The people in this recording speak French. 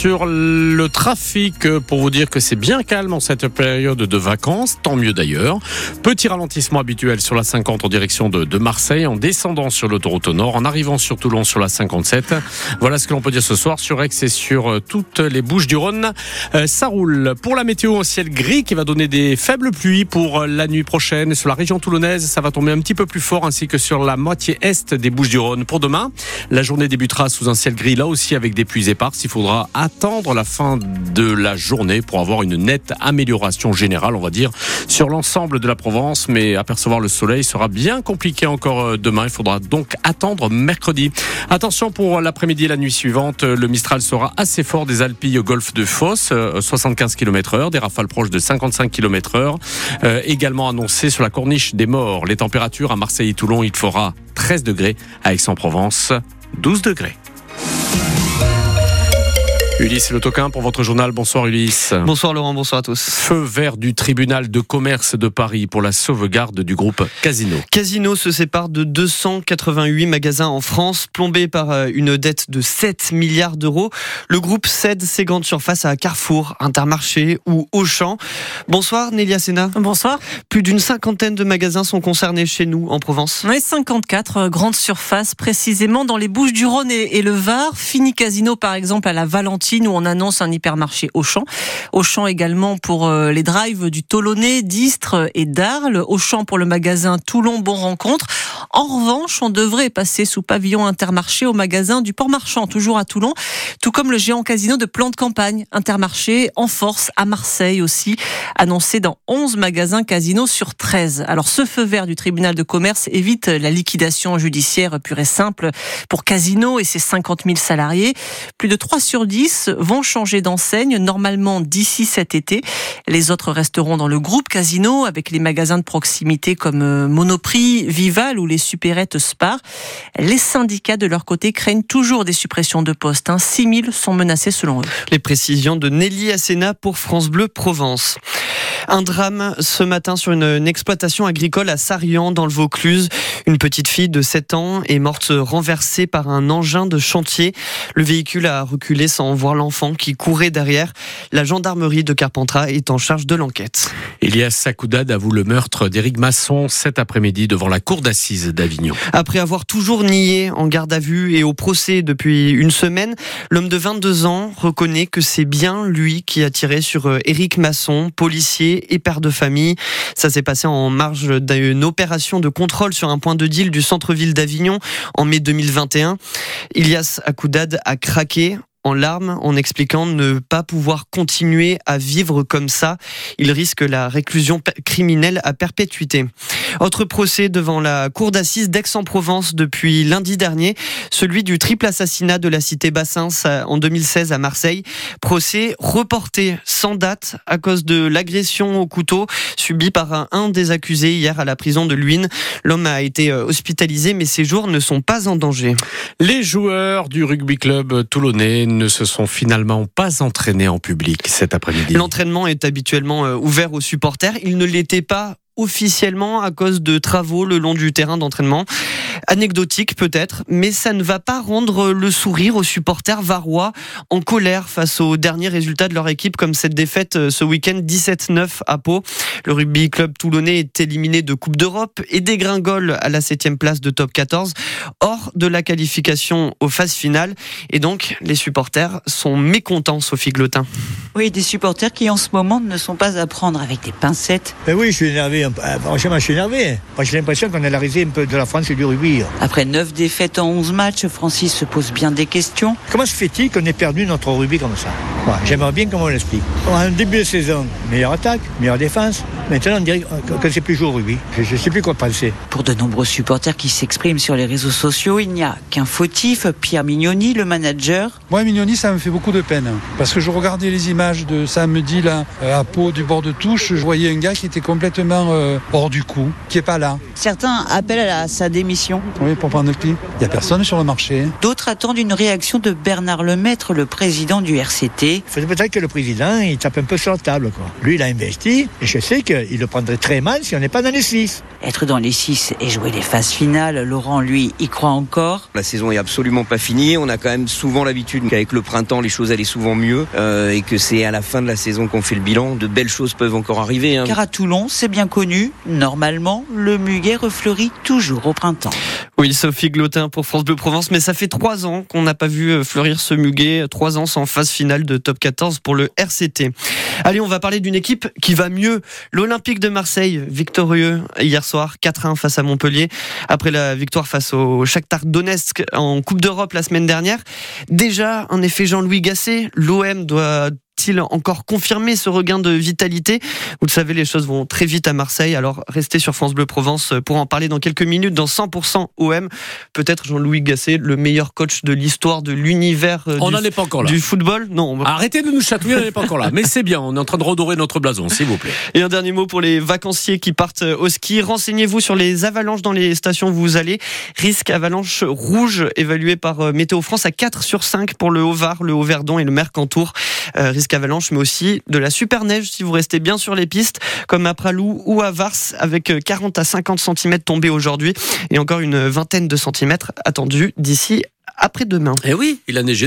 Sur le trafic, euh, pour vous dire que c'est bien calme en cette période de vacances, tant mieux d'ailleurs. Petit ralentissement habituel sur la 50 en direction de, Marseille, en descendant sur l'autoroute au nord, en arrivant sur Toulon sur la 57. Voilà ce que l'on peut dire ce soir sur Aix et sur euh, toutes les Bouches du Rhône. Euh, ça roule. Pour la météo, un ciel gris qui va donner des faibles pluies pour la nuit prochaine. Sur la région toulonnaise, ça va tomber un petit peu plus fort, ainsi que sur la moitié est des Bouches du Rhône. Pour demain, la journée débutera sous un ciel gris, là aussi avec des pluies éparses. Il faudra attendre la fin de la journée pour avoir une nette amélioration générale, on va dire, sur l'ensemble de la Provence. Mais apercevoir le soleil sera bien compliqué encore euh, demain. Il faudra donc attendre mercredi. Attention pour l'après-midi et la nuit suivante. Le Mistral sera assez fort des Alpilles au golfe de Fosse, 75 km heure, des rafales proches de 55 km heure. Euh, également annoncé sur la corniche des morts. Les températures à Marseille et Toulon, il fera 13 degrés. À Aix-en-Provence, 12 degrés. Ulysse Le Toquin pour votre journal. Bonsoir Ulysse. Bonsoir Laurent, bonsoir à tous. Feu vert du tribunal de commerce de Paris pour la sauvegarde du groupe Casino. Casino se sépare de 288 magasins en France, plombés par euh, une dette de 7 milliards d'euros. Le groupe cède ses grandes surfaces à Carrefour, Intermarché ou Auchan. Bonsoir Nélia Sena. Bonsoir. Plus d'une cinquantaine de magasins sont concernés chez nous en Provence. Oui, 54 euh, grandes surfaces précisément dans les Bouches du Rhône et, et le Var. Fini Casino par exemple à la Valentine où on annonce un hypermarché Auchan. Auchan également pour euh, les drives du Tolonnais, d'Istres et d'Arles. Auchan pour le magasin Toulon Bon Rencontre. En revanche, on devrait passer sous pavillon Intermarché au magasin du Port Marchand, toujours à Toulon, tout comme le géant casino de plan de campagne Intermarché en force à Marseille aussi, annoncé dans 11 magasins casino sur 13. Alors ce feu vert du tribunal de commerce évite la liquidation judiciaire pure et simple pour Casino et ses 50 000 salariés. Plus de 3 sur 10 vont changer d'enseigne normalement d'ici cet été. Les autres resteront dans le groupe Casino avec les magasins de proximité comme euh, Monoprix, Vival ou les supérettes Spar. Les syndicats de leur côté craignent toujours des suppressions de postes. 6 000 sont menacés selon eux. Les précisions de Nelly Asséna pour France Bleu Provence. Un drame ce matin sur une, une, exploitation agricole à Sarian dans le Vaucluse. Une petite fille de 7 ans est morte renversée par un engin de chantier. Le véhicule a reculé sans voir l'enfant qui courait derrière. La gendarmerie de Carpentras est en charge de l'enquête. Elias Sakoudad avoue le meurtre d'Éric Masson cet après-midi devant la cour d'assises d'Avignon. Après avoir toujours nié en garde à vue et au procès depuis une semaine, l'homme de 22 ans reconnaît que c'est bien lui qui a tiré sur Éric Masson, policier et père de famille. Ça s'est passé en marge d'une opération de contrôle sur un point de deal du centre-ville d'Avignon en mai 2021. Ilias Akoudad a craqué en larmes en expliquant ne pas pouvoir continuer à vivre comme ça. Il risque la réclusion criminelle à perpétuité. Autre procès devant la cour d'assises d'Aix-en-Provence depuis lundi dernier, celui du triple assassinat de la cité Bassins en 2016 à Marseille. Procès reporté sans date à cause de l'agression au couteau subie par un des accusés hier à la prison de Luynes. L'homme a été hospitalisé mais ses jours ne sont pas en danger. Les joueurs du rugby club toulonnais ne se sont finalement pas entraînés en public cet après-midi. L'entraînement est habituellement ouvert aux supporters. Il ne l'était pas officiellement à cause de travaux le long du terrain d'entraînement. Anecdotique peut-être, mais ça ne va pas rendre le sourire aux supporters varois en colère face aux derniers résultats de leur équipe, comme cette défaite ce week-end 17-9 à Pau. Le rugby club toulonnais est éliminé de Coupe d'Europe et dégringole à la 7 place de top 14, hors de la qualification aux phases finales. Et donc, les supporters sont mécontents, Sophie Glotin. Oui, des supporters qui en ce moment ne sont pas à prendre avec des pincettes. Ben oui, je suis énervé. Franchement, je suis énervé. J'ai l'impression qu'on est la risée un peu de la France et du rugby. Après 9 défaites en 11 matchs, Francis se pose bien des questions. Comment se fait-il qu'on ait perdu notre rugby comme ça? Ouais, J'aimerais bien comment on l'explique. En début de saison, meilleure attaque, meilleure défense. Maintenant, on dirait que c'est plus jour rugby. Je ne sais plus quoi penser. Pour de nombreux supporters qui s'expriment sur les réseaux sociaux, il n'y a qu'un fautif, Pierre Mignoni, le manager. Moi, Mignoni, ça me fait beaucoup de peine. Parce que je regardais les images de samedi là, à Pau, du bord de touche. Je voyais un gars qui était complètement euh, hors du coup, qui n'est pas là. Certains appellent à sa démission. Oui, pour prendre le pli. Il n'y a personne sur le marché. D'autres attendent une réaction de Bernard Lemaître, le président du RCT. Il faudrait peut-être que le président il tape un peu sur la table. Quoi. Lui, il a investi et je sais que il le prendrait très mal si on n'est pas dans les six. Être dans les six et jouer les phases finales, Laurent, lui, y croit encore? La saison est absolument pas finie. On a quand même souvent l'habitude qu'avec le printemps, les choses allaient souvent mieux euh, et que c'est à la fin de la saison qu'on fait le bilan. De belles choses peuvent encore arriver. Hein. Car à Toulon, c'est bien connu, normalement, le muguet refleurit toujours au printemps. Oui, Sophie Glotin pour France Bleu Provence, mais ça fait trois ans qu'on n'a pas vu euh, fleurir ce muguet, trois ans sans phase finale de top 14 pour le RCT. Allez, on va parler d'une équipe qui va mieux. L'Olympique de Marseille, victorieux hier soir, 4-1 face à Montpellier, après la victoire face au Shakhtar Donetsk en Coupe d'Europe la semaine dernière. Déjà, en effet, Jean-Louis Gasset, l'OM doit il encore confirmer ce regain de vitalité? Vous le savez, les choses vont très vite à Marseille, alors restez sur France Bleu Provence pour en parler dans quelques minutes dans 100% OM. Peut-être Jean-Louis Gasset, le meilleur coach de l'histoire de l'univers euh, on n'en est pas encore là. du football. Non. Arrêtez de nous chatouiller, on n'est pas encore là. Mais c'est bien, on est en train de redorer notre blason, s'il vous plaît. Et un dernier mot pour les vacanciers qui partent au ski. Renseignez-vous sur les avalanches dans les stations où vous allez. Risque avalanche rouge évalué par euh, Météo France à 4 sur 5 pour le Haut-Var, le Haut-Verdon et le Mercantour. Euh, avalanche, mais aussi de la super neige si vous restez bien sur les pistes, comme à Pralou ou à Vars, avec 40 à 50 cm tombés aujourd'hui et encore une vingtaine de centimètres attendus d'ici après-demain. Eh oui, il a neigé.